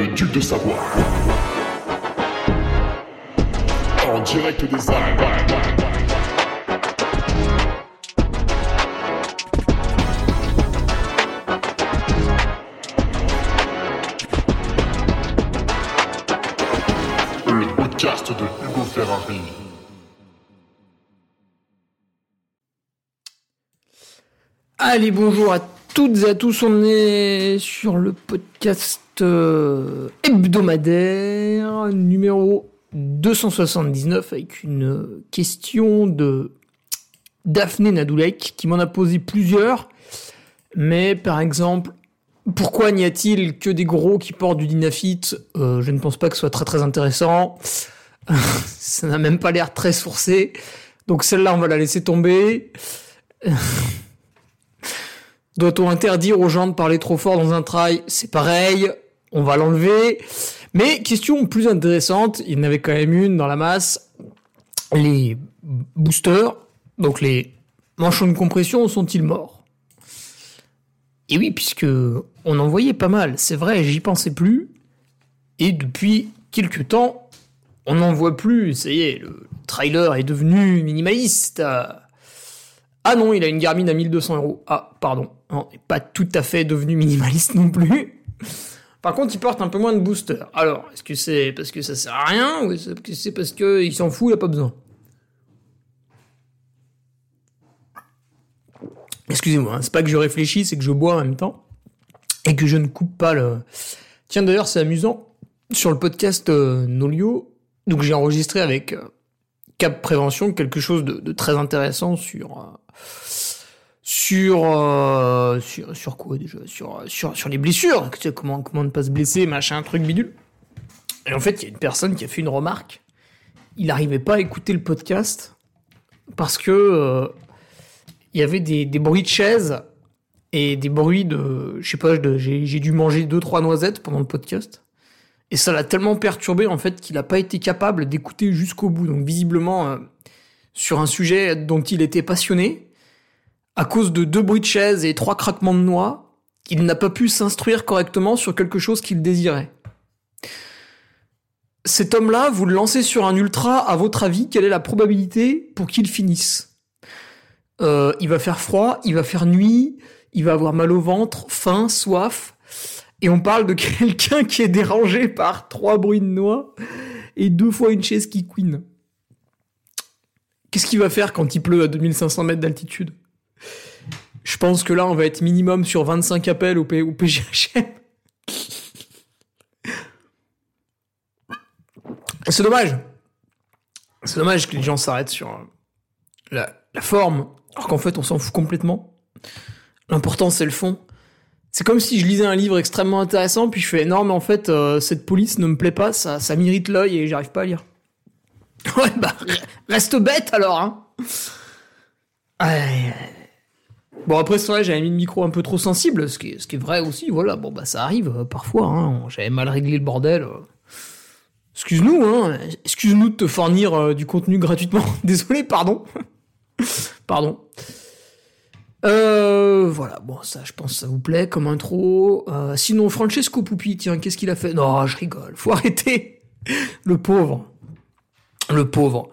le duc de Savoie. En direct des Alpes. De Hugo Ferrari. Allez, bonjour à toutes et à tous. On est sur le podcast euh, hebdomadaire numéro 279 avec une question de Daphné Nadoulek qui m'en a posé plusieurs. Mais par exemple, pourquoi n'y a-t-il que des gros qui portent du dynafite Euh, Je ne pense pas que ce soit très très intéressant. Ça n'a même pas l'air très sourcé. Donc celle-là, on va la laisser tomber. Doit-on interdire aux gens de parler trop fort dans un trail? C'est pareil, on va l'enlever. Mais question plus intéressante, il y en avait quand même une dans la masse. Les boosters, donc les manchons de compression, sont-ils morts? Et oui, puisque on en voyait pas mal, c'est vrai, j'y pensais plus. Et depuis quelques temps, on n'en voit plus. Ça y est, le trailer est devenu minimaliste. Ah non, il a une Garmin à 1200 euros. Ah, pardon. Il n'est pas tout à fait devenu minimaliste non plus. Par contre, il porte un peu moins de booster. Alors, est-ce que c'est parce que ça sert à rien ou est-ce que c'est parce qu'il s'en fout, il a pas besoin? Excusez-moi, hein, c'est pas que je réfléchis, c'est que je bois en même temps et que je ne coupe pas le. Tiens, d'ailleurs, c'est amusant. Sur le podcast euh, Nolio, donc j'ai enregistré avec euh, Cap Prévention quelque chose de, de très intéressant sur euh, sur, euh, sur sur quoi déjà sur sur sur les blessures comment comment ne pas se blesser machin truc bidule. Et en fait il y a une personne qui a fait une remarque. Il n'arrivait pas à écouter le podcast parce que euh, y avait des, bruits de chaises et des bruits de je sais pas j'ai dû manger deux trois noisettes pendant le podcast. Et ça l'a tellement perturbé en fait qu'il n'a pas été capable d'écouter jusqu'au bout. Donc visiblement, euh, sur un sujet dont il était passionné, à cause de deux bruits de chaises et trois craquements de noix, il n'a pas pu s'instruire correctement sur quelque chose qu'il désirait. Cet homme-là, vous le lancez sur un ultra, à votre avis, quelle est la probabilité pour qu'il finisse? Euh, Il va faire froid, il va faire nuit, il va avoir mal au ventre, faim, soif. Et on parle de quelqu'un qui est dérangé par trois bruits de noix et deux fois une chaise qui couine. Qu'est-ce qu'il va faire quand il pleut à 2500 mètres d'altitude? Je pense que là, on va être minimum sur 25 appels au, P- au PGHM. C'est dommage. C'est dommage que les gens s'arrêtent sur euh, la, la forme, alors qu'en fait, on s'en fout complètement. L'important, c'est le fond. C'est comme si je lisais un livre extrêmement intéressant, puis je fais non, mais en fait, euh, cette police ne me plaît pas, ça, ça m'irrite l'œil et j'arrive pas à lire. Ouais, bah, reste bête alors, hein. Ouais. Bon, après, c'est vrai, j'avais mis le micro un peu trop sensible, ce qui est, ce qui est vrai aussi, voilà. Bon, bah, ça arrive euh, parfois, hein. J'avais mal réglé le bordel. euh. Excuse-nous, hein. Excuse-nous de te fournir euh, du contenu gratuitement. Désolé, pardon. pardon. Euh, voilà, bon, ça, je pense, que ça vous plaît comme intro. Sinon, Francesco Pupi, tiens, qu'est-ce qu'il a fait? Non, je rigole, faut arrêter. Le pauvre. Le pauvre.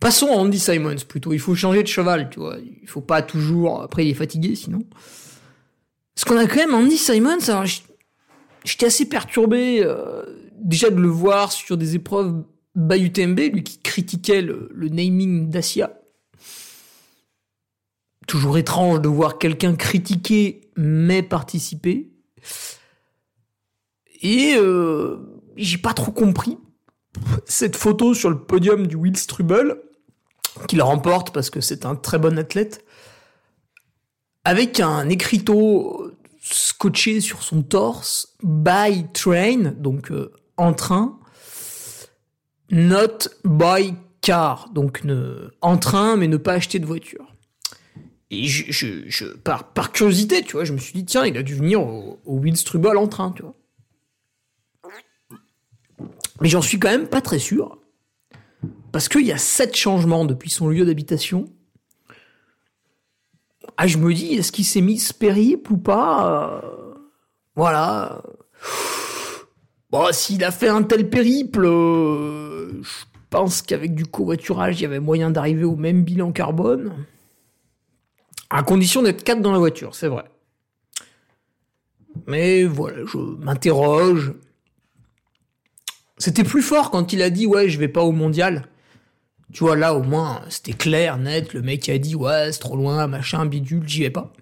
Passons à Andy Simons, plutôt. Il faut changer de cheval, tu vois. Il faut pas toujours... Après, il est fatigué, sinon. Parce qu'on a quand même Andy Simons, alors, j'étais assez perturbé, euh, déjà de le voir sur des épreuves by UTMB, lui qui critiquait le, le naming d'Asia toujours étrange de voir quelqu'un critiquer mais participer. Et euh, j'ai pas trop compris cette photo sur le podium du Will Strubel, qu'il remporte parce que c'est un très bon athlète, avec un écriteau scotché sur son torse, by train, donc euh, en train, not by car, donc ne, en train mais ne pas acheter de voiture. Et je, par, curiosité, tu vois, je me suis dit, tiens, il a dû venir au, au Will Strubel en train, tu vois. Mais j'en suis quand même pas très sûr. Parce qu'il y a sept changements depuis son lieu d'habitation. Ah, je me dis, est-ce qu'il s'est mis ce périple ou pas Euh, Voilà. Bon, s'il a fait un tel périple, euh, je pense qu'avec du covoiturage, il y avait moyen d'arriver au même bilan carbone. À condition d'être quatre dans la voiture, c'est vrai. Mais voilà, je m'interroge. C'était plus fort quand il a dit ouais, je vais pas au mondial. Tu vois, là, au moins, c'était clair, net. Le mec a dit ouais, c'est trop loin, machin, bidule, j'y vais pas.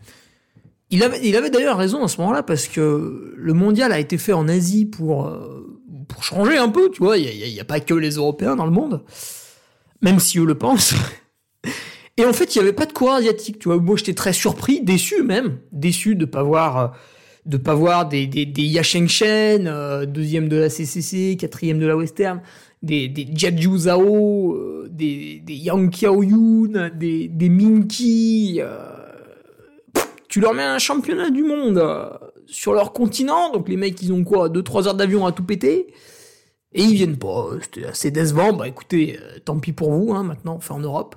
Il avait, il avait d'ailleurs raison à ce moment-là parce que le mondial a été fait en Asie pour, euh, pour changer un peu, tu vois. Il n'y a, pas que les Européens dans le monde, même si eux le pensent. Et en fait, il n'y avait pas de coureur asiatique, tu vois. Moi, j'étais très surpris, déçu même, déçu de pas voir, de pas voir des des, des Yasheng Shen, euh, deuxième de la CCC, quatrième de la Western, des des Jiaju Zhao, euh, des des Yang Qiaoyun, des des Minky. Euh, tu leur mets un championnat du monde euh, sur leur continent, donc les mecs ils ont quoi, 2-3 heures d'avion à tout péter. Et ils viennent pas, c'était assez décevant. Bah écoutez, tant pis pour vous, hein, maintenant, on fait en Europe.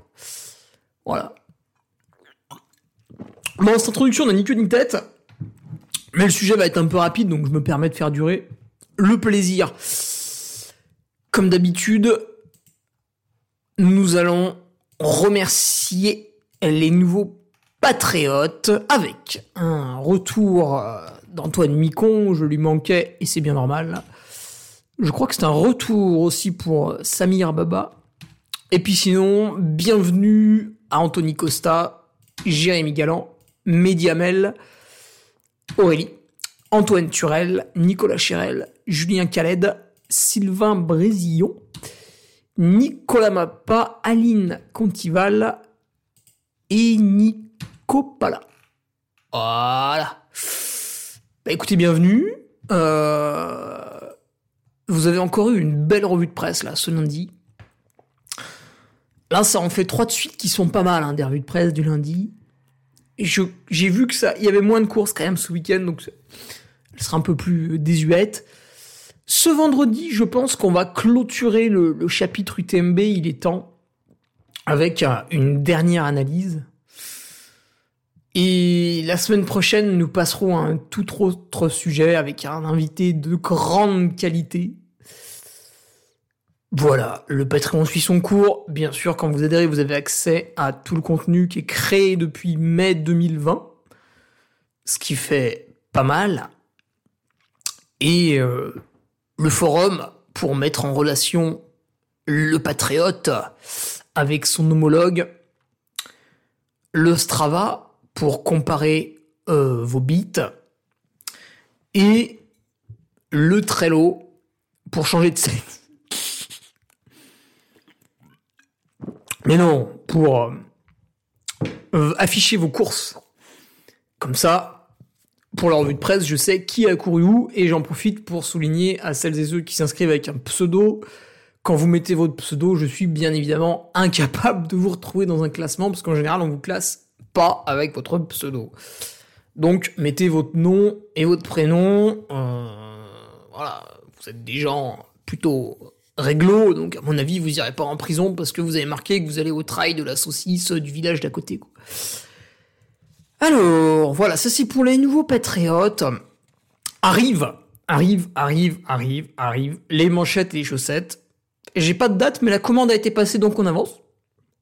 Voilà. Bon, cette introduction n'a ni queue ni tête. Mais le sujet va être un peu rapide, donc je me permets de faire durer le plaisir. Comme d'habitude, nous allons remercier les nouveaux patriotes avec un retour euh, d'Antoine Micon, je lui manquais et c'est bien normal. Je crois que c'est un retour aussi pour Samir Baba. Et puis sinon, bienvenue à Anthony Costa, Jérémy Galland, Mediamel, Aurélie, Antoine Turel, Nicolas Chérel, Julien Khaled, Sylvain Brésillon, Nicolas Mappa, Aline Contival et Nico Pala. Voilà. Bah écoutez, bienvenue. Euh, vous avez encore eu une belle revue de presse là ce lundi. Là, ça en fait trois de suite qui sont pas mal, hein, des revues de presse du lundi. J'ai vu que ça, il y avait moins de courses quand même ce week-end, donc elle sera un peu plus désuète. Ce vendredi, je pense qu'on va clôturer le, chapitre UTMB, il est temps, avec une dernière analyse. Et la semaine prochaine, nous passerons à un tout autre sujet avec un invité de grande qualité. Voilà, le Patreon suit son cours. Bien sûr, quand vous adhérez, vous avez accès à tout le contenu qui est créé depuis mai 2020, ce qui fait pas mal. Et euh, le forum pour mettre en relation le patriote avec son homologue, le Strava pour comparer euh, vos bits, et le Trello pour changer de sexe. Mais non, pour euh, afficher vos courses. Comme ça, pour la revue de presse, je sais qui a couru où et j'en profite pour souligner à celles et ceux qui s'inscrivent avec un pseudo. Quand vous mettez votre pseudo, je suis bien évidemment incapable de vous retrouver dans un classement parce qu'en général, on vous classe pas avec votre pseudo. Donc, mettez votre nom et votre prénom. Euh, voilà, vous êtes des gens plutôt réglo, donc à mon avis, vous irez pas en prison parce que vous avez marqué que vous allez au trail de la saucisse du village d'à côté. Quoi. Alors, voilà, ça c'est pour les nouveaux patriotes. Arrive, arrive, arrive, arrive, arrive, les manchettes et les chaussettes. J'ai pas de date, mais la commande a été passée, donc on avance.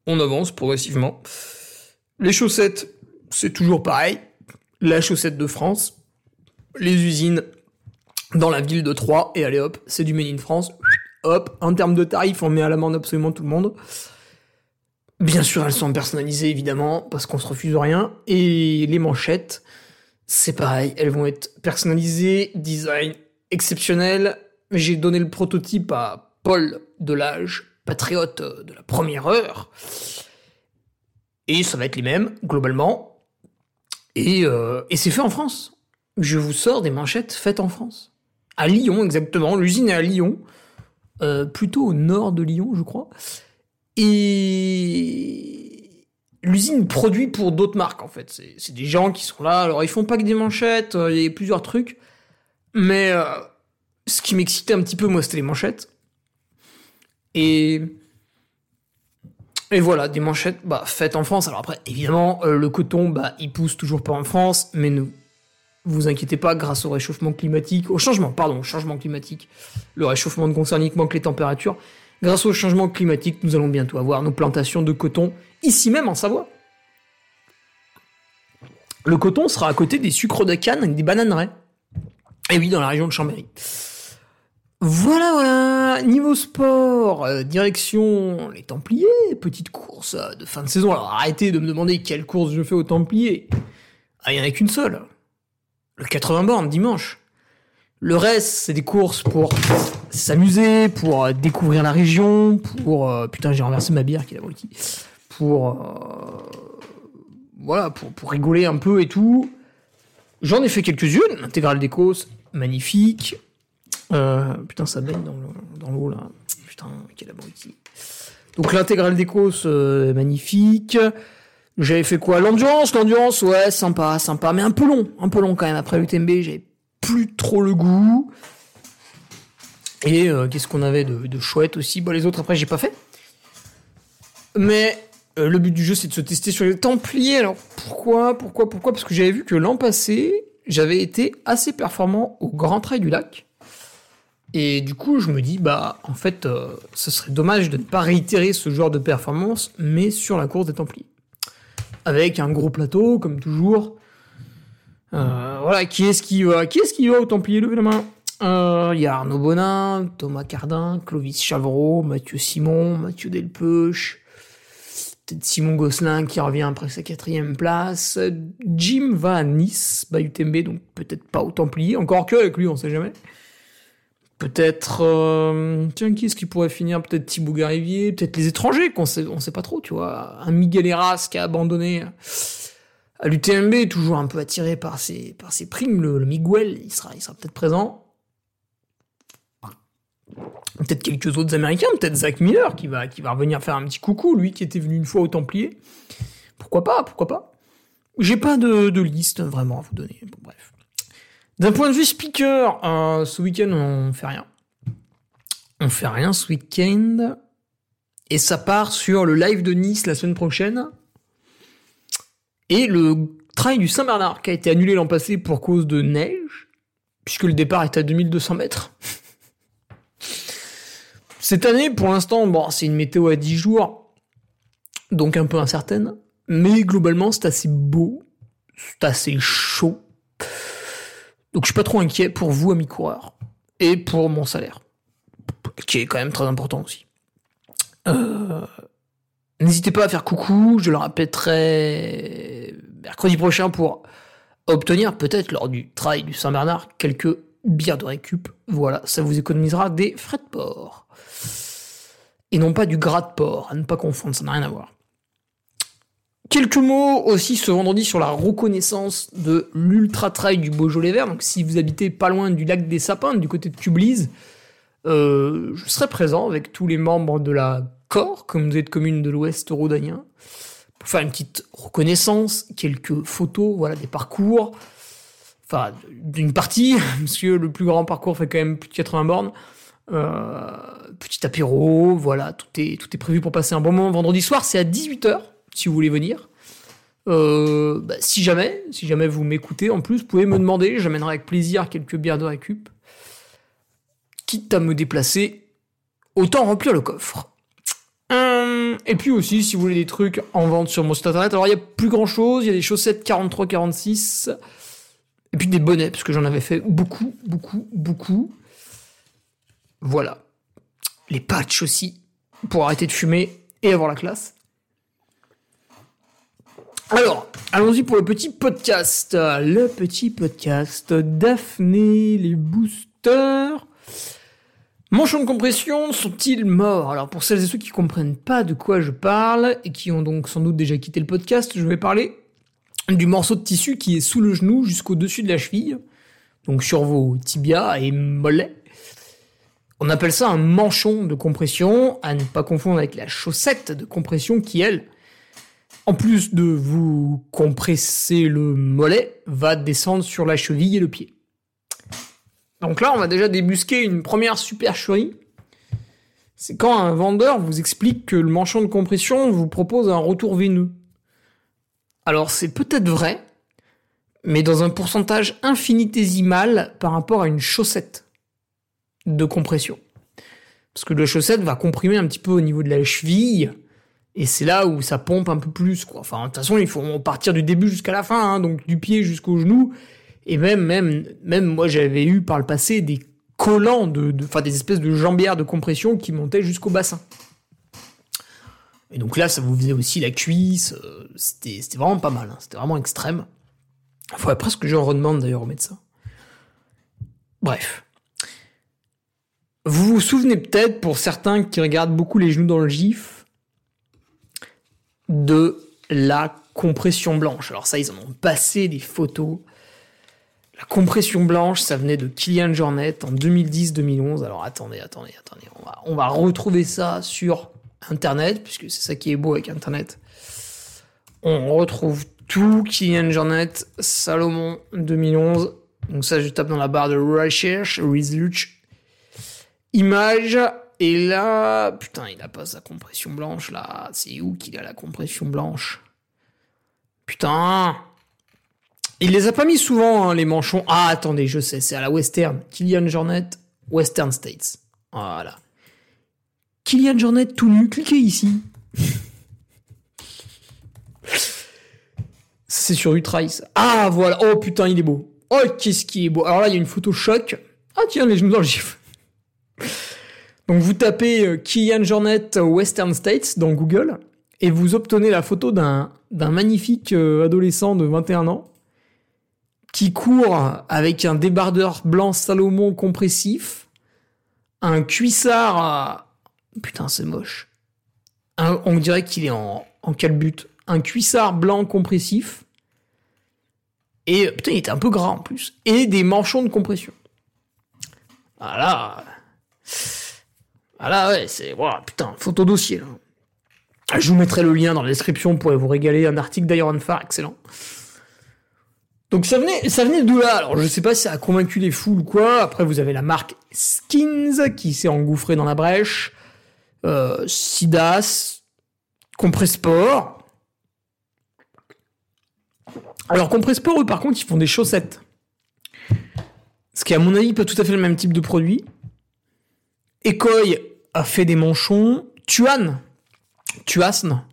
On avance progressivement. Les chaussettes, c'est toujours pareil. La chaussette de France. Les usines dans la ville de Troyes. Et allez hop, c'est du Made in France. Hop, en termes de tarifs, on met à l'amende absolument tout le monde. Bien sûr, elles sont personnalisées, évidemment, parce qu'on se refuse rien. Et les manchettes, c'est pareil, elles vont être personnalisées, design exceptionnel. J'ai donné le prototype à Paul Delage, patriote de la première heure. Et ça va être les mêmes, globalement. Et, euh, c'est fait en France. Je vous sors des manchettes faites en France. À Lyon, exactement. L'usine est à Lyon. Euh, plutôt au nord de Lyon, je crois. Et l'usine produit pour d'autres marques, en fait. C'est des gens qui sont là. Alors, ils font pas que des manchettes, euh, il y a plusieurs trucs. Mais euh, ce qui m'excitait un petit peu, moi, c'était les manchettes. Et. Et voilà, des manchettes bah, faites en France. Alors après, évidemment, euh, le coton, bah, il pousse toujours pas en France, mais ne Vous inquiétez pas, grâce au réchauffement climatique, au changement, pardon, au changement climatique, le réchauffement ne concerne uniquement que les températures. Grâce au changement climatique, nous allons bientôt avoir nos plantations de coton ici même en Savoie. Le coton sera à côté des sucres de canne avec des bananeraies. Et oui, dans la région de Chambéry. Voilà, voilà. Niveau sport, euh, direction les Templiers, petite course euh, de fin de saison. Alors arrêtez de me demander quelle course je fais aux Templiers. Ah, il n'y en a qu'une seule. Le 80 bornes, dimanche. Le reste, c'est des courses pour s'amuser, pour euh, découvrir la région, pour... putain, j'ai renversé ma bière qui est là Pour... voilà, pour, pour rigoler un peu et tout. J'en ai fait quelques-unes. L'intégrale des courses, magnifique. Euh, putain, ça baigne dans l'eau, là. Putain, quel abruti. Donc l'intégrale d'Ecos, euh, magnifique. J'avais fait quoi? L'endurance, l'endurance, ouais, sympa, sympa, mais un peu long, un peu long quand même. Après l'UTMB, j'avais plus trop le goût. Et euh, qu'est-ce qu'on avait de, chouette aussi? Bon, les autres, après, j'ai pas fait. Mais le but du jeu, c'est de se tester sur les Templiers. Alors, pourquoi Pourquoi Pourquoi? Parce que j'avais vu que l'an passé, j'avais été assez performant au Grand Trail du Lac. Et du coup, je me dis, bah, en fait, euh, ce serait dommage de ne pas réitérer ce genre de performance, mais sur la course des Templiers. Avec un gros plateau, comme toujours. Euh, voilà, qui est-ce qui va Qui est-ce qui va au Templiers Levez la main? Euh, il y a Arnaud Bonin, Thomas Cardin, Clovis Chavreau, Mathieu Simon, Mathieu Delpeuch, peut-être Simon Gosselin qui revient après sa quatrième place. Jim va à Nice, bah UTMB, donc peut-être pas au Templiers, encore que avec lui, on sait jamais. Peut-être, euh, tiens, qui est-ce qui pourrait finir? Peut-être Thibaut Garivier, peut-être les étrangers, qu'on sait, on sait pas trop, tu vois. Un Miguel Eras qui a abandonné l'UTMB, toujours un peu attiré par ses, primes. Le, Miguel, il sera, il peut-être présent. Peut-être quelques autres Américains, peut-être Zach Miller qui va, revenir faire un petit coucou, lui qui était venu une fois au Templier. Pourquoi pas, pourquoi pas. J'ai pas de, liste vraiment à vous donner. Bref. D'un point de vue speaker, euh, ce week-end, on fait rien. On fait rien ce week-end. Et ça part sur le live de Nice la semaine prochaine. Et le trail du Saint-Bernard qui a été annulé l'an passé pour cause de neige, puisque le départ est à 2200 mètres. Cette année, pour l'instant, bon, c'est une météo à 10 jours, donc un peu incertaine. Mais globalement, c'est assez beau, c'est assez chaud. Donc je suis pas trop inquiet pour vous, amis coureurs, et pour mon salaire, qui est quand même très important aussi. Euh, n'hésitez pas à faire coucou, je le répéterai mercredi prochain pour obtenir peut-être lors du trail du Saint-Bernard quelques bières de récup. Voilà, ça vous économisera des frais de port. Et non pas du gras de porc, à ne pas confondre, ça n'a rien à voir. Quelques mots aussi ce vendredi sur la reconnaissance de l'Ultra Trail du Beaujolais Vert. Donc si vous habitez pas loin du lac des Sapins, du côté de Tublise, euh, je serai présent avec tous les membres de la COR, communauté de communes de l'Ouest rhodanien, pour faire une petite reconnaissance, quelques photos, voilà, des parcours, enfin d'une partie, parce que le plus grand parcours fait quand même plus de 80 bornes. Euh, petit apéro, voilà, tout est, tout est prévu pour passer un bon moment vendredi soir, c'est à 18h si vous voulez venir. Euh, bah, si jamais, si jamais vous m'écoutez, en plus, vous pouvez me demander, j'amènerai avec plaisir quelques bières de récup. Quitte à me déplacer, autant remplir le coffre. Et puis aussi, si vous voulez des trucs en vente sur mon site internet, alors il y a plus grand chose, il y a des chaussettes 43-46, et puis des bonnets, parce que j'en avais fait beaucoup, beaucoup, beaucoup. Voilà. Les patchs aussi, pour arrêter de fumer et avoir la classe. Alors, allons-y pour le petit podcast. Le petit podcast Daphné, les boosters. Manchons de compression sont-ils morts? Alors pour celles et ceux qui comprennent pas de quoi je parle et qui ont donc sans doute déjà quitté le podcast, je vais parler du morceau de tissu qui est sous le genou jusqu'au-dessus de la cheville, donc sur vos tibias et mollets. On appelle ça un manchon de compression, à ne pas confondre avec la chaussette de compression qui, elle, en plus de vous compresser le mollet, va descendre sur la cheville et le pied. Donc là, on va déjà débusquer une première supercherie. C'est quand un vendeur vous explique que le manchon de compression vous propose un retour veineux. Alors c'est peut-être vrai, mais dans un pourcentage infinitésimal par rapport à une chaussette de compression. Parce que la chaussette va comprimer un petit peu au niveau de la cheville, et c'est là où ça pompe un peu plus, quoi. Enfin, de toute façon, il faut partir du début jusqu'à la fin, hein, donc du pied jusqu'au genou. Et même, même, même, moi, j'avais eu par le passé des collants de, enfin, des espèces de jambières de compression qui montaient jusqu'au bassin. Et donc là, ça vous faisait aussi la cuisse. Euh, c'était, c'était vraiment pas mal. Hein, c'était vraiment extrême. Il faudrait presque que je redemande d'ailleurs au médecin. Bref. Vous vous souvenez peut-être, pour certains qui regardent beaucoup les genoux dans le gif, de la compression blanche. Alors ça, ils en ont passé des photos. La compression blanche, ça venait de Kylian Jornet en 2010-2011. Alors attendez, attendez, attendez. On va, retrouver ça sur Internet, puisque c'est ça qui est beau avec Internet. On retrouve tout Kylian Jornet, Salomon 2011. Donc ça, je tape dans la barre de recherche, research, image. Et là, putain, il a pas sa compression blanche là. C'est où qu'il a la compression blanche? Putain Il les a pas mis souvent, hein, les manchons. Ah, attendez, je sais, c'est à la Western. Kylian Jornet, Western States. Voilà. Kylian Jornet tout nu, cliquez ici. C'est sur Utrice. Ah, voilà. Oh putain, il est beau. Oh, qu'est-ce qui est beau. Alors là, il y a une photo choc. Ah, tiens, les genoux dans le gif. Donc vous tapez euh, Kylian Jornet Western States dans Google et vous obtenez la photo d'un magnifique euh, adolescent de 21 ans qui court avec un débardeur blanc Salomon compressif, un cuissard... Putain, c'est moche. on dirait qu'il est en, en calbute. Un cuissard blanc compressif. Et putain, il était un peu gras en plus. Et des manchons de compression. Voilà. Ah là, ouais, c'est. Voilà, putain, photo dossier. Je vous mettrai le lien dans la description pour vous régaler. Un article d'Iron Far, excellent. Donc ça venait, ça venait de là. Alors je sais pas si ça a convaincu les foules ou quoi. Après vous avez la marque Skins qui s'est engouffrée dans la brèche. Euh, Sidas, Compresport. Alors Compresport eux par contre ils font des chaussettes. Ce qui à mon avis pas tout à fait le même type de produit. Ekoi a fait des manchons. Tuan, Tuasne,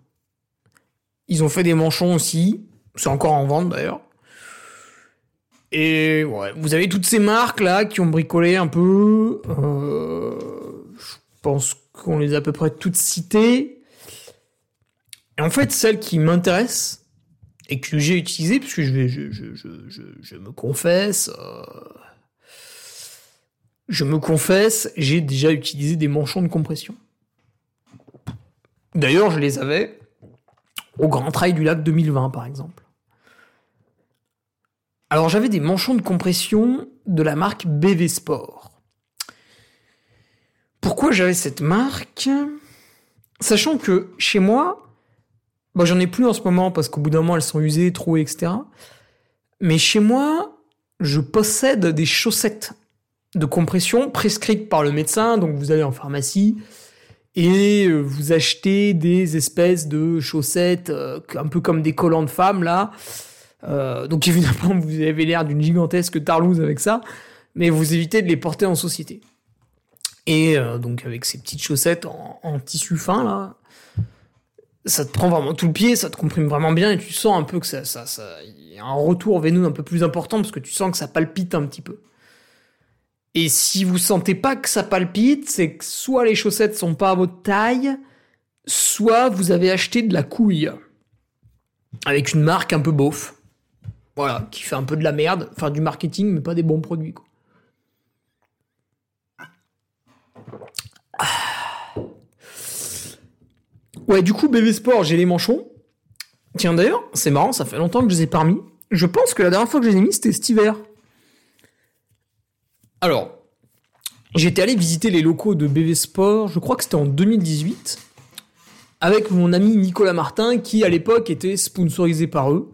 ils ont fait des manchons aussi. C'est encore en vente d'ailleurs. Et ouais, vous avez toutes ces marques là qui ont bricolé un peu. Euh, je pense qu'on les a à peu près toutes citées. Et en fait, celle qui m'intéresse et que j'ai utilisée, puisque je, vais, je, me confesse, euh, je me confesse, j'ai déjà utilisé des manchons de compression. D'ailleurs, je les avais au Grand Trail du Lac 2020, par exemple. Alors, j'avais des manchons de compression de la marque BV Sport. Pourquoi j'avais cette marque? Sachant que chez moi, bon, j'en ai plus en ce moment parce qu'au bout d'un moment elles sont usées, trouées, etc. Mais chez moi, je possède des chaussettes de compression prescrite par le médecin. Donc vous allez en pharmacie et euh, vous achetez des espèces de chaussettes euh, un peu comme des collants de femmes là. Euh, donc évidemment vous avez l'air d'une gigantesque tarlouse avec ça, mais vous évitez de les porter en société. Et donc avec ces petites chaussettes en, tissu fin là, ça te prend vraiment tout le pied, ça te comprime vraiment bien et tu sens un peu que ça, ça, ça, y a un retour veineux un peu plus important parce que tu sens que ça palpite un petit peu. Et si vous sentez pas que ça palpite, c'est que soit les chaussettes sont pas à votre taille, soit vous avez acheté de la couille. Avec une marque un peu beauf. Voilà, qui fait un peu de la merde. Enfin, du marketing, mais pas des bons produits, quoi. Ouais, du coup, BV Sport, j'ai les manchons. Tiens, d'ailleurs, c'est marrant, ça fait longtemps que je les ai pas mis. Je pense que la dernière fois que je les ai mis, c'était cet hiver. Alors, j'étais allé visiter les locaux de BV Sport, je crois que c'était en 2018, avec mon ami Nicolas Martin, qui à l'époque était sponsorisé par eux.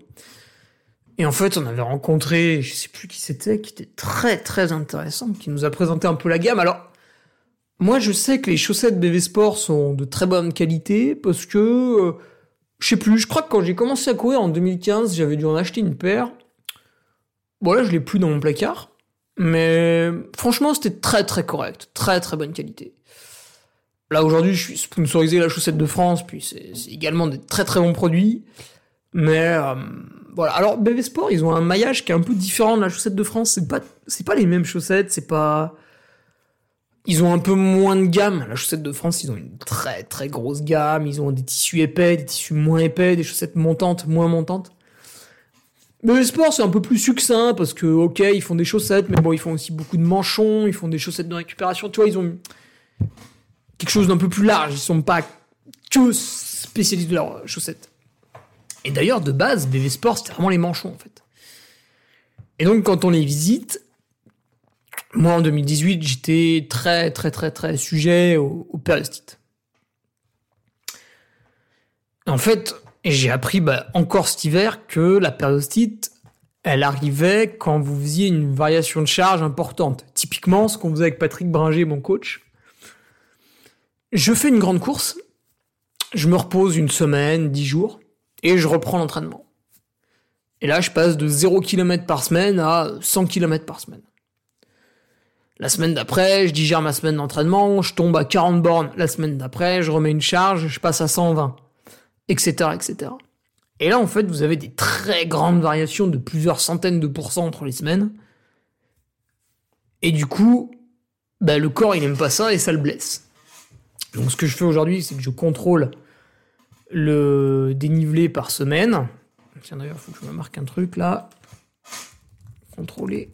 Et en fait, on avait rencontré, je sais plus qui c'était, qui était très très intéressant, qui nous a présenté un peu la gamme. Alors, moi je sais que les chaussettes BV Sport sont de très bonne qualité, parce que, euh, je sais plus, je crois que quand j'ai commencé à courir en 2015, j'avais dû en acheter une paire. Bon là, je l'ai plus dans mon placard. Mais franchement, c'était très très correct. Très très bonne qualité. Là, aujourd'hui, je suis sponsorisé la chaussette de France, puis c'est également des très très bons produits. Mais euh, voilà. Alors, BV Sport, ils ont un maillage qui est un peu différent de la chaussette de France. C'est pas, c'est pas les mêmes chaussettes, c'est pas. Ils ont un peu moins de gamme. La chaussette de France, ils ont une très très grosse gamme. Ils ont des tissus épais, des tissus moins épais, des chaussettes montantes, moins montantes. BV Sport, c'est un peu plus succinct parce que, ok, ils font des chaussettes, mais bon, ils font aussi beaucoup de manchons, ils font des chaussettes de récupération. Tu vois, ils ont quelque chose d'un peu plus large. Ils sont pas que spécialistes de leurs chaussettes. Et d'ailleurs, de base, BV Sport, c'était vraiment les manchons, en fait. Et donc, quand on les visite, moi, en 2018, j'étais très, très, très, très sujet au, au périostite. En fait, j'ai appris bah, encore cet hiver que la périostite, elle arrivait quand vous faisiez une variation de charge importante. Typiquement, ce qu'on faisait avec Patrick Bringer, mon coach. Je fais une grande course, je me repose une semaine, dix jours, et je reprends l'entraînement. Et là, je passe de 0 km par semaine à 100 km par semaine. La semaine d'après, je digère ma semaine d'entraînement, je tombe à 40 bornes. La semaine d'après, je remets une charge, je passe à 120, etc., etc. Et là, en fait, vous avez des très grandes variations de plusieurs centaines de pourcents entre les semaines. Et du coup, bah, le corps, il aime pas ça et ça le blesse. Donc, ce que je fais aujourd'hui, c'est que je contrôle le dénivelé par semaine. Tiens, d'ailleurs, il faut que je me marque un truc là. Contrôler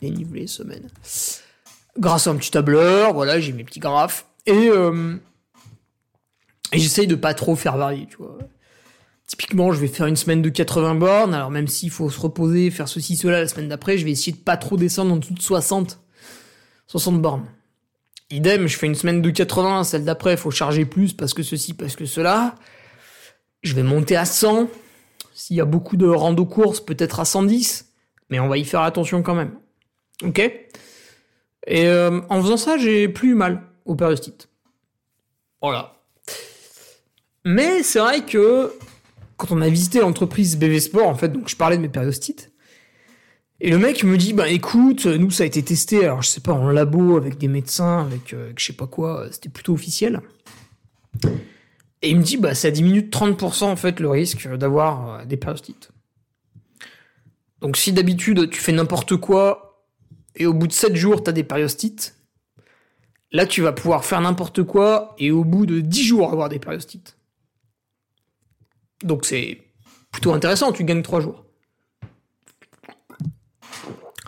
dénivelé semaine. Grâce à un petit tableur, voilà, j'ai mes petits graphes. Et, euh, j'essaye de pas trop faire varier, tu vois. Typiquement, je vais faire une semaine de 80 bornes, alors même s'il faut se reposer, faire ceci, cela la semaine d'après, je vais essayer de pas trop descendre en dessous de 60, 60 bornes. Idem, je fais une semaine de 80, celle d'après, il faut charger plus parce que ceci, parce que cela. Je vais monter à 100. S'il y a beaucoup de rando courses, peut-être à 110. Mais on va y faire attention quand même. Ok? Et euh, en faisant ça, j'ai plus mal au périostite. Voilà. Mais c'est vrai que quand on a visité l'entreprise BV Sport, en fait, donc je parlais de mes périostites, et le mec me dit, bah écoute, nous ça a été testé, alors je sais pas, en labo, avec des médecins, avec, euh, avec je sais pas quoi, c'était plutôt officiel. Et il me dit, bah, ça diminue de 30% en fait le risque d'avoir euh, des périostites. Donc si d'habitude tu fais n'importe quoi et au bout de 7 jours t'as des périostites, là tu vas pouvoir faire n'importe quoi et au bout de 10 jours avoir des périostites. Donc c'est plutôt intéressant, tu gagnes 3 jours.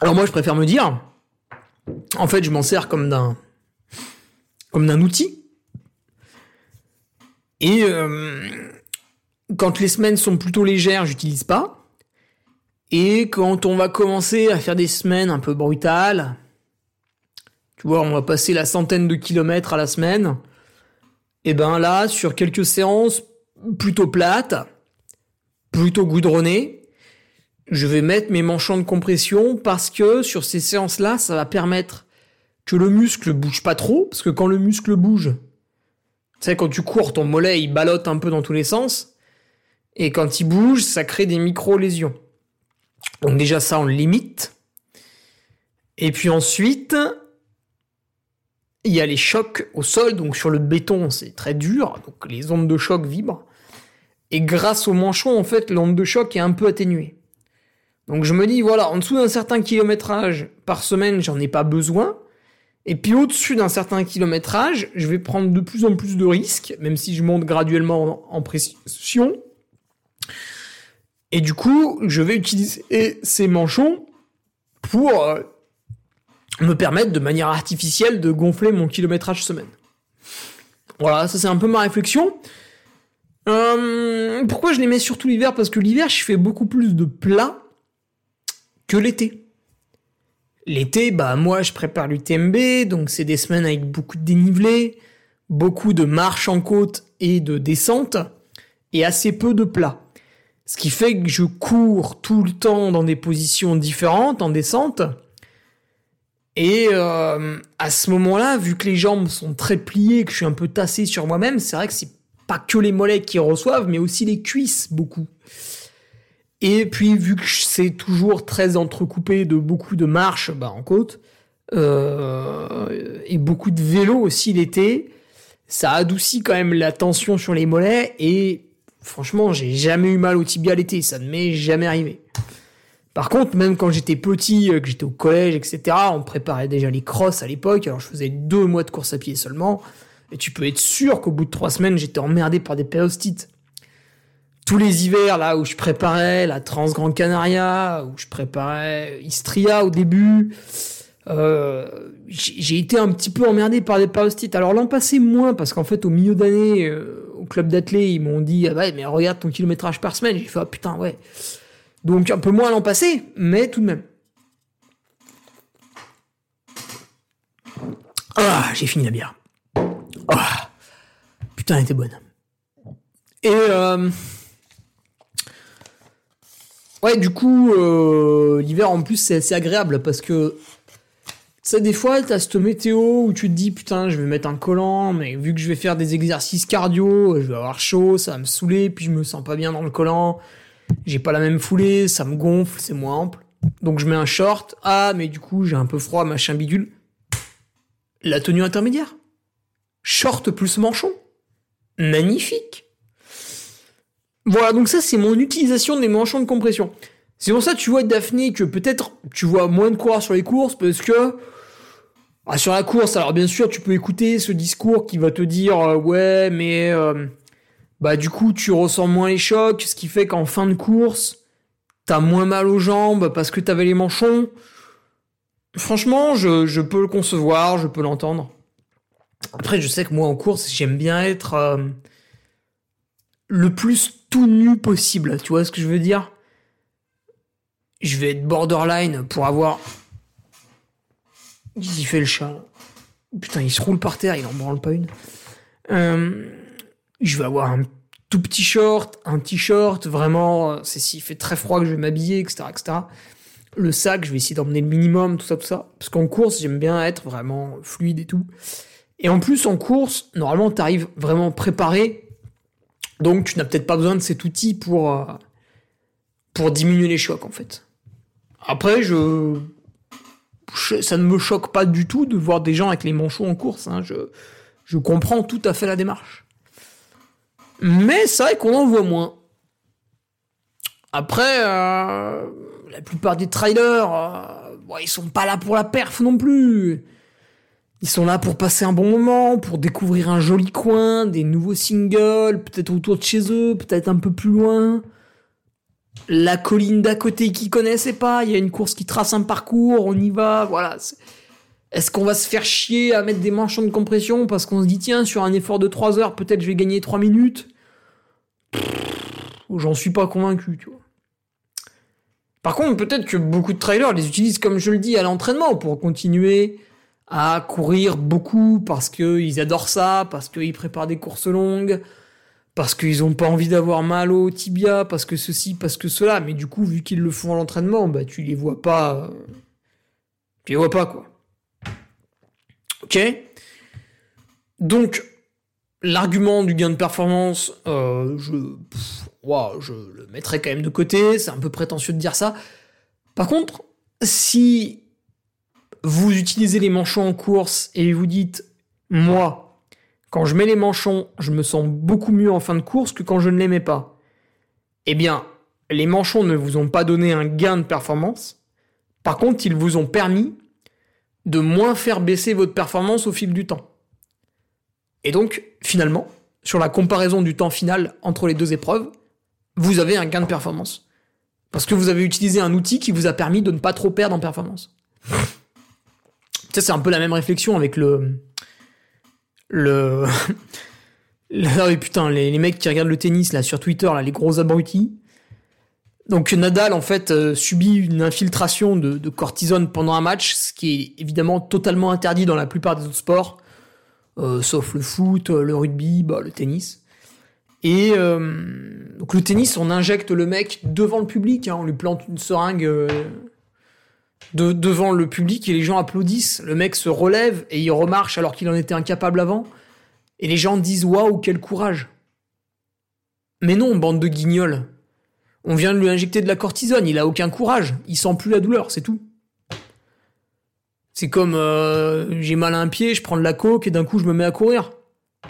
Alors moi je préfère me dire, en fait je m'en sers comme d'un comme d'un outil et euh, quand les semaines sont plutôt légères, j'utilise pas. Et quand on va commencer à faire des semaines un peu brutales, tu vois, on va passer la centaine de kilomètres à la semaine, et ben là, sur quelques séances plutôt plates, plutôt goudronnées, je vais mettre mes manchons de compression parce que sur ces séances-là, ça va permettre que le muscle bouge pas trop, parce que quand le muscle bouge, sais, quand tu cours, ton mollet, il ballotte un peu dans tous les sens. Et quand il bouge, ça crée des micro-lésions. Donc déjà, ça, on limite. Et puis ensuite, il y a les chocs au sol. Donc sur le béton, c'est très dur. Donc les ondes de choc vibrent. Et grâce au manchon, en fait, l'onde de choc est un peu atténuée. Donc je me dis, voilà, en dessous d'un certain kilométrage par semaine, j'en ai pas besoin. Et puis au-dessus d'un certain kilométrage, je vais prendre de plus en plus de risques, même si je monte graduellement en, pression. Et du coup, je vais utiliser ces manchons pour euh, me permettre de manière artificielle de gonfler mon kilométrage semaine. Voilà, ça c'est un peu ma réflexion. Euh, pourquoi je les mets surtout l'hiver? Parce que l'hiver, je fais beaucoup plus de plats que l'été. L'été, bah moi je prépare l'UTMB, donc c'est des semaines avec beaucoup de dénivelé, beaucoup de marches en côte et de descente, et assez peu de plats. Ce qui fait que je cours tout le temps dans des positions différentes en descente. Et euh, à ce moment-là, vu que les jambes sont très pliées, que je suis un peu tassé sur moi-même, c'est vrai que c'est pas que les mollets qui reçoivent, mais aussi les cuisses beaucoup. Et puis, vu que c'est toujours très entrecoupé de beaucoup de marches bah, en côte, euh, et beaucoup de vélo aussi l'été, ça adoucit quand même la tension sur les mollets, et franchement, j'ai jamais eu mal au tibia l'été, ça ne m'est jamais arrivé. Par contre, même quand j'étais petit, euh, que j'étais au collège, etc., on préparait déjà les crosses à l'époque, alors je faisais deux mois de course à pied seulement, et tu peux être sûr qu'au bout de trois semaines, j'étais emmerdé par des périostites tous les hivers là où je préparais la Trans Grand Canaria, où je préparais Istria au début, euh, j'ai été un petit peu emmerdé par des parostites. Alors l'an passé moins parce qu'en fait au milieu d'année euh, au club d'athlé ils m'ont dit ah ouais mais regarde ton kilométrage par semaine. J'ai fait ah putain ouais. Donc un peu moins l'an passé, mais tout de même. Ah j'ai fini la bière. Ah putain elle était bonne. Et euh, Ouais, du coup, euh, l'hiver en plus c'est assez agréable parce que tu sais, des fois, t'as cette météo où tu te dis putain, je vais mettre un collant, mais vu que je vais faire des exercices cardio, je vais avoir chaud, ça va me saouler, puis je me sens pas bien dans le collant, j'ai pas la même foulée, ça me gonfle, c'est moins ample. Donc je mets un short, ah, mais du coup, j'ai un peu froid, machin bidule. La tenue intermédiaire. Short plus manchon. Magnifique. Voilà, donc ça c'est mon utilisation des manchons de compression. C'est pour ça tu vois Daphné que peut-être tu vois moins de coureurs sur les courses parce que ah, sur la course, alors bien sûr tu peux écouter ce discours qui va te dire euh, ouais mais euh, bah du coup tu ressens moins les chocs, ce qui fait qu'en fin de course t'as moins mal aux jambes parce que t'avais les manchons. Franchement, je, peux le concevoir, je peux l'entendre. Après, je sais que moi en course, j'aime bien être euh, le plus tout nu possible. Tu vois ce que je veux dire? Je vais être borderline pour avoir. Qu'est-ce qu'il fait le chat? Putain, il se roule par terre, il en branle pas une. Euh, je vais avoir un tout petit short, un t-shirt, vraiment, c'est s'il fait très froid que je vais m'habiller, etc., etc. Le sac, je vais essayer d'emmener le minimum, tout ça, tout ça. Parce qu'en course, j'aime bien être vraiment fluide et tout. Et en plus, en course, normalement, tu arrives vraiment préparé donc tu n'as peut-être pas besoin de cet outil pour, euh, pour diminuer les chocs en fait. Après, je, ça ne me choque pas du tout de voir des gens avec les manchots en course. Hein. Je, je comprends tout à fait la démarche. Mais c'est vrai qu'on en voit moins. Après, euh, la plupart des trailers, euh, ils sont pas là pour la perf non plus. Ils sont là pour passer un bon moment, pour découvrir un joli coin, des nouveaux singles, peut-être autour de chez eux, peut-être un peu plus loin. La colline d'à côté qu'ils connaissaient pas, il y a une course qui trace un parcours, on y va, voilà. Est-ce qu'on va se faire chier à mettre des manchons de compression parce qu'on se dit tiens, sur un effort de 3 heures, peut-être je vais gagner 3 minutes? J'en suis pas convaincu, tu vois. Par contre, peut-être que beaucoup de trailers les utilisent, comme je le dis, à l'entraînement pour continuer à courir beaucoup parce qu'ils adorent ça, parce qu'ils préparent des courses longues, parce qu'ils ont pas envie d'avoir mal au tibia, parce que ceci, parce que cela. Mais du coup, vu qu'ils le font à l'entraînement, bah tu les vois pas. Tu les vois pas quoi. Ok? Donc l'argument du gain de performance, euh, je, je le mettrais quand même de côté. C'est un peu prétentieux de dire ça. Par contre, si vous utilisez les manchons en course et vous dites, moi, quand je mets les manchons, je me sens beaucoup mieux en fin de course que quand je ne les mets pas. Eh bien, les manchons ne vous ont pas donné un gain de performance. Par contre, ils vous ont permis de moins faire baisser votre performance au fil du temps. Et donc, finalement, sur la comparaison du temps final entre les deux épreuves, vous avez un gain de performance. Parce que vous avez utilisé un outil qui vous a permis de ne pas trop perdre en performance c'est un peu la même réflexion avec le. Le. Ah putain, les, mecs qui regardent le tennis sur Twitter, les gros abrutis. Donc Nadal en fait euh, subit une infiltration de, cortisone pendant un match, ce qui est évidemment totalement interdit dans la plupart des autres sports, euh, sauf le foot, le rugby, bah, le tennis. Et euh, donc le tennis, on injecte le mec devant le public, hein, on lui plante une seringue de, devant le public et les gens applaudissent. Le mec se relève et il remarche alors qu'il en était incapable avant. Et les gens disent waouh, quel courage. Mais non, bande de guignols. On vient de lui injecter de la cortisone, il a aucun courage, il sent plus la douleur, c'est tout. C'est comme euh, j'ai mal à un pied, je prends de la coke et d'un coup je me mets à courir.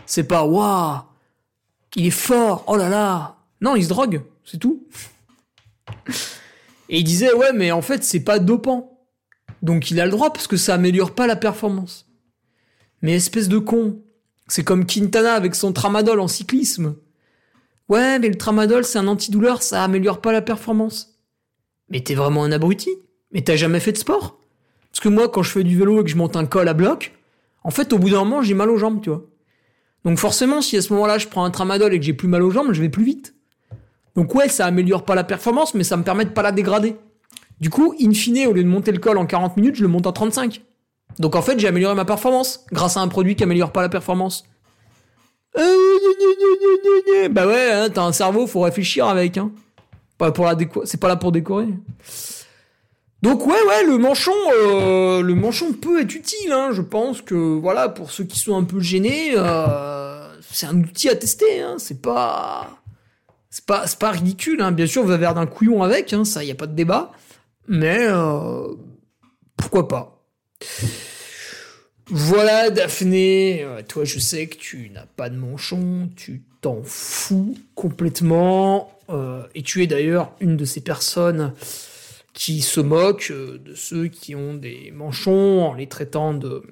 C'est pas waouh, il est fort, oh là là. Non, il se drogue, c'est tout. Et il disait ouais, mais en fait c'est pas dopant. Donc il a le droit parce que ça améliore pas la performance. Mais espèce de con, c'est comme Quintana avec son tramadol en cyclisme. Ouais, mais le tramadol c'est un antidouleur, ça améliore pas la performance. Mais t'es vraiment un abruti Mais t'as jamais fait de sport Parce que moi, quand je fais du vélo et que je monte un col à bloc, en fait, au bout d'un moment, j'ai mal aux jambes, tu vois. Donc forcément, si à ce moment-là, je prends un tramadol et que j'ai plus mal aux jambes, je vais plus vite. Donc ouais, ça améliore pas la performance, mais ça me permet de pas la dégrader. Du coup, in fine, au lieu de monter le col en 40 minutes, je le monte en 35. Donc en fait, j'ai amélioré ma performance grâce à un produit qui améliore pas la performance. Bah ouais, hein, t'as un cerveau, faut réfléchir avec. Hein. Pas pour la déco c'est pas là pour décorer. Donc ouais, ouais, le manchon, euh, le manchon peut être utile. Hein. Je pense que voilà, pour ceux qui sont un peu gênés, euh, c'est un outil à tester. Hein. C'est pas, c'est pas, ridicule. Hein. Bien sûr, vous avez l'air d'un couillon avec, hein, ça, y a pas de débat. Mais euh, pourquoi pas voilà, Daphné, euh, toi je sais que tu n'as pas de manchon, tu t'en fous complètement, euh, et tu es d'ailleurs une de ces personnes qui se moquent de ceux qui ont des manchons en les traitant de,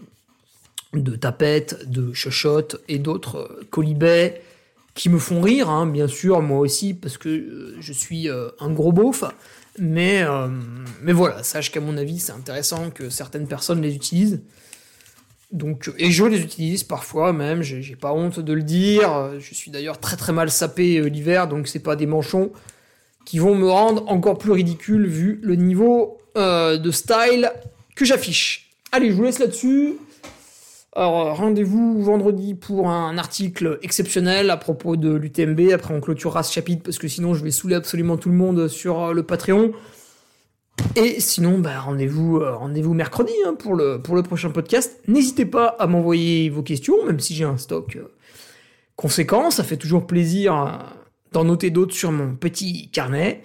de tapettes, de chochottes et d'autres colibets qui me font rire, hein, bien sûr, moi aussi, parce que je suis un gros beauf. Mais, mais voilà, sache qu'à mon avis, c'est intéressant que certaines personnes les utilisent. Donc, et je les utilise parfois même, j'ai pas honte de le dire. Je suis d'ailleurs très très mal sapé euh, l'hiver, donc c'est pas des manchons qui vont me rendre encore plus ridicule vu le niveau euh, de style que j'affiche. Allez, je vous laisse là-dessus. Alors, rendez-vous vendredi pour un article exceptionnel à propos de l'UTMB. Après, on clôturera ce chapitre parce que sinon, je vais saouler absolument tout le monde sur euh, le Patreon. Et sinon, bah, rendez-vous euh, rendez-vous mercredi hein, pour, le, pour le prochain podcast. N'hésitez pas à m'envoyer vos questions, même si j'ai un stock euh, conséquent. Ça fait toujours plaisir euh, d'en noter d'autres sur mon petit carnet.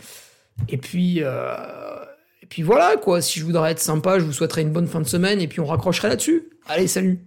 Et puis, et puis voilà, quoi. Si je voudrais être sympa, je vous souhaiterais une bonne fin de semaine et puis on raccrocherait là-dessus. Allez, salut